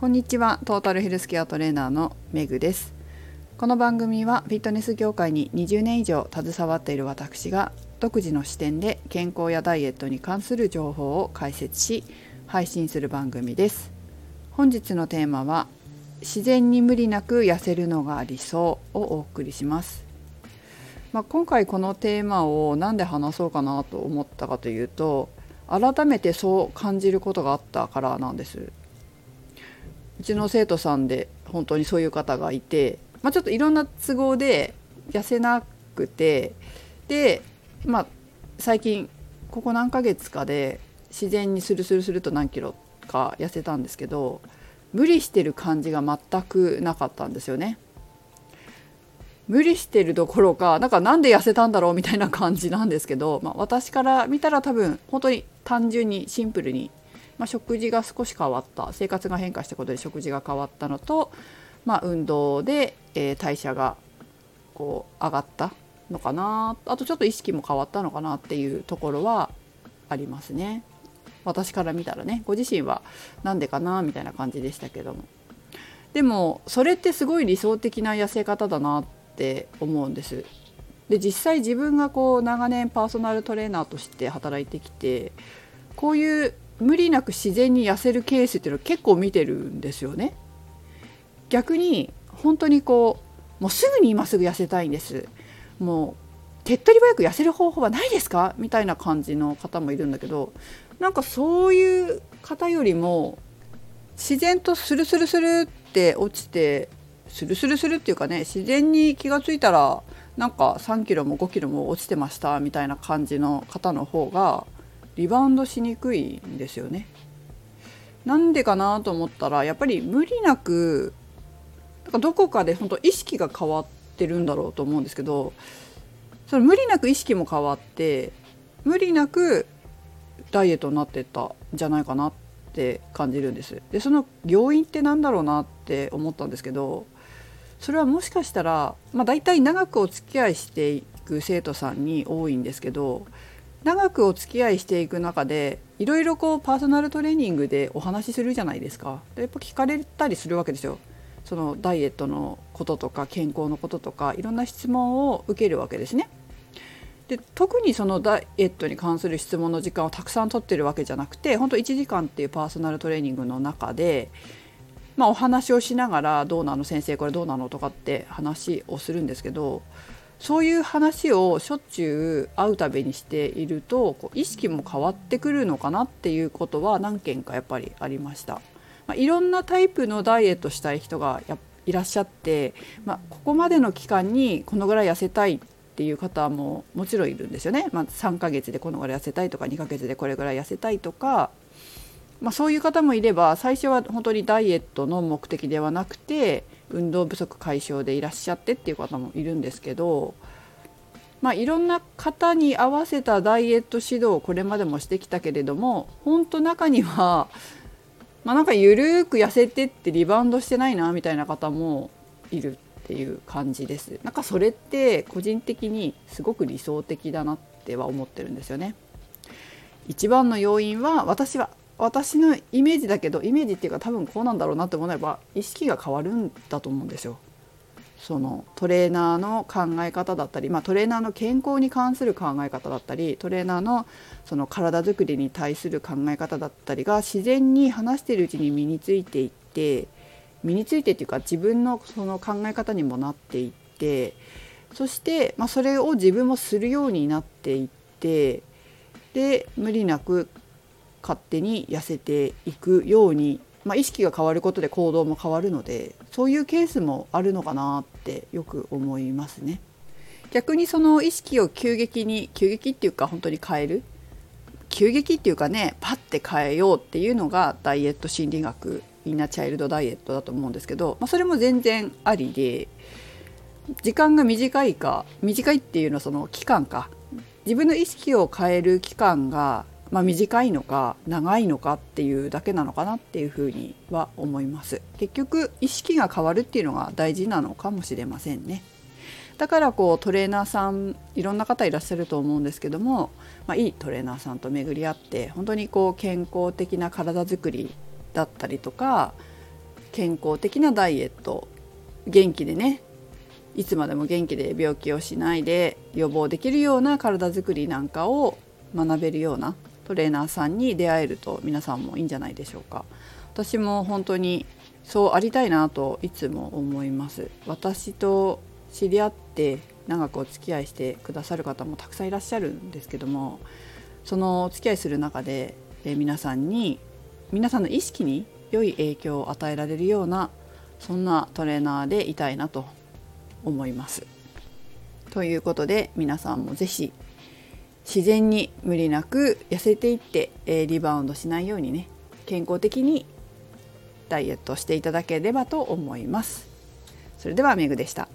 こんにちは。トータルヘルスケアトレーナーのメグです。この番組はフィットネス業界に20年以上携わっている私が独自の視点で健康やダイエットに関する情報を解説し配信する番組です。本日のテーマは自然に無理なく痩せるのが理想をお送りします。まあ、今回このテーマを何で話そうかなと思ったかというと改めてそう感じることがあったからなんです。うちの生徒さんで本当にそういう方がいて、まあ、ちょっといろんな都合で痩せなくてでまあ最近ここ何ヶ月かで自然にスルスルすると何キロか痩せたんですけど無理してる感じが全くなかったんですよね。無理してるどころかなんかなんで痩せたんだろうみたいな感じなんですけど、まあ、私から見たら多分本当に単純にシンプルに、まあ、食事が少し変わった生活が変化したことで食事が変わったのと、まあ、運動で、え、代謝がこう上がったのかなあとちょっと意識も変わったのかなっていうところはありますね私から見たらねご自身は何でかなみたいな感じでしたけどもでもそれってすごい理想的な痩せ方だなってって思うんです。で実際自分がこう長年パーソナルトレーナーとして働いてきてこういう無理なく自然に痩せるケースっていうのを結構見てるんですよね。逆に本当にこうもうすぐに今すぐ痩せたいんですもう手っ取り早く痩せる方法はないですか？みたいな感じの方もいるんだけどなんかそういう方よりも自然とスルスルスルって落ちてスルスルスルっていうかね自然に気が付いたらなんか3キロも5キロも落ちてましたみたいな感じの方の方がリバウンドしにくいんですよね。なんでかなと思ったらやっぱり無理なくなんかどこかで本当意識が変わってるんだろうと思うんですけどその無理なく意識も変わって無理なくダイエットになってったんじゃないかなって感じるんです。でその要因って何だろうなって思ったんですけどそれはもしかしたら、まあ、大体長くお付き合いしていく生徒さんに多いんですけど長くお付き合いしていく中でいろいろこうパーソナルトレーニングでお話しするじゃないですか。でやっぱ聞かれたりするわけですよ。そのダイエットのこととか健康のこととかいろんな質問を受けるわけですね。で特にそのダイエットに関する質問の時間をたくさん取ってるわけじゃなくて本当1時間っていうパーソナルトレーニングの中でまあ、お話をしながらどうなの先生これどうなのとかって話をするんですけどそういう話をしょっちゅう会うたびにしているとこう意識も変わってくるのかなっていうことは何件かやっぱりありました。まあ、いろんなタイプのダイエットしたい人がいらっしゃって、まあ、ここまでの期間にこのぐらい痩せたいっていう方ももちろんいるんですよね。まあ、3ヶ月でこのぐらい痩せたいとか2ヶ月でこれぐらい痩せたいとかまあ、そういう方もいれば最初は本当にダイエットの目的ではなくて運動不足解消でいらっしゃってっていう方もいるんですけど、まあ、いろんな方に合わせたダイエット指導をこれまでもしてきたけれども本当中には、まあ、なんか緩く痩せてってリバウンドしてないなみたいな方もいるっていう感じです。なんかそれって個人的にすごく理想的だなっては思ってるんですよね。一番の要因は私は私のイメージだけどイメージっていうか多分こうなんだろうなって思えば意識が変わるんだと思うんですよ。そのトレーナーの考え方だったり、まあ、トレーナーの健康に関する考え方だったりトレーナーのその体づくりに対する考え方だったりが自然に話してるうちに身についていって身についてっていうか自分のその考え方にもなっていってそして、まあ、それを自分もするようになっていってで無理なく勝手に痩せていくように、まあ、意識が変わることで行動も変わるのでそういうケースもあるのかなってよく思いますね。逆にその意識を急激に急激っていうか本当に変える？急激っていうかねパッて変えようっていうのがダイエット心理学インナーチャイルドダイエットだと思うんですけど、まあ、それも全然ありで時間が短いか短いっていうのはその期間か自分の意識を変える期間がまあ、短いのか長いのかっていうだけなのかなっていうふうには思います。結局意識が変わるっていうのが大事なのかもしれませんね。だからこうトレーナーさんいろんな方いらっしゃると思うんですけども、まあ、いいトレーナーさんと巡り合って本当にこう健康的な体づくりだったりとか健康的なダイエット元気でねいつまでも元気で病気をしないで予防できるような体づくりなんかを学べるようなトレーナーさんに出会えると皆さんもいいんじゃないでしょうか私も本当にそうありたいなといつも思います私と知り合って長くお付き合いしてくださる方もたくさんいらっしゃるんですけどもそのお付き合いする中で皆さんに皆さんの意識に良い影響を与えられるようなそんなトレーナーでいたいなと思います。ということで皆さんも是非自然に無理なく痩せていって、えリバウンドしないようにね健康的にダイエットしていただければと思います。それではメグでした。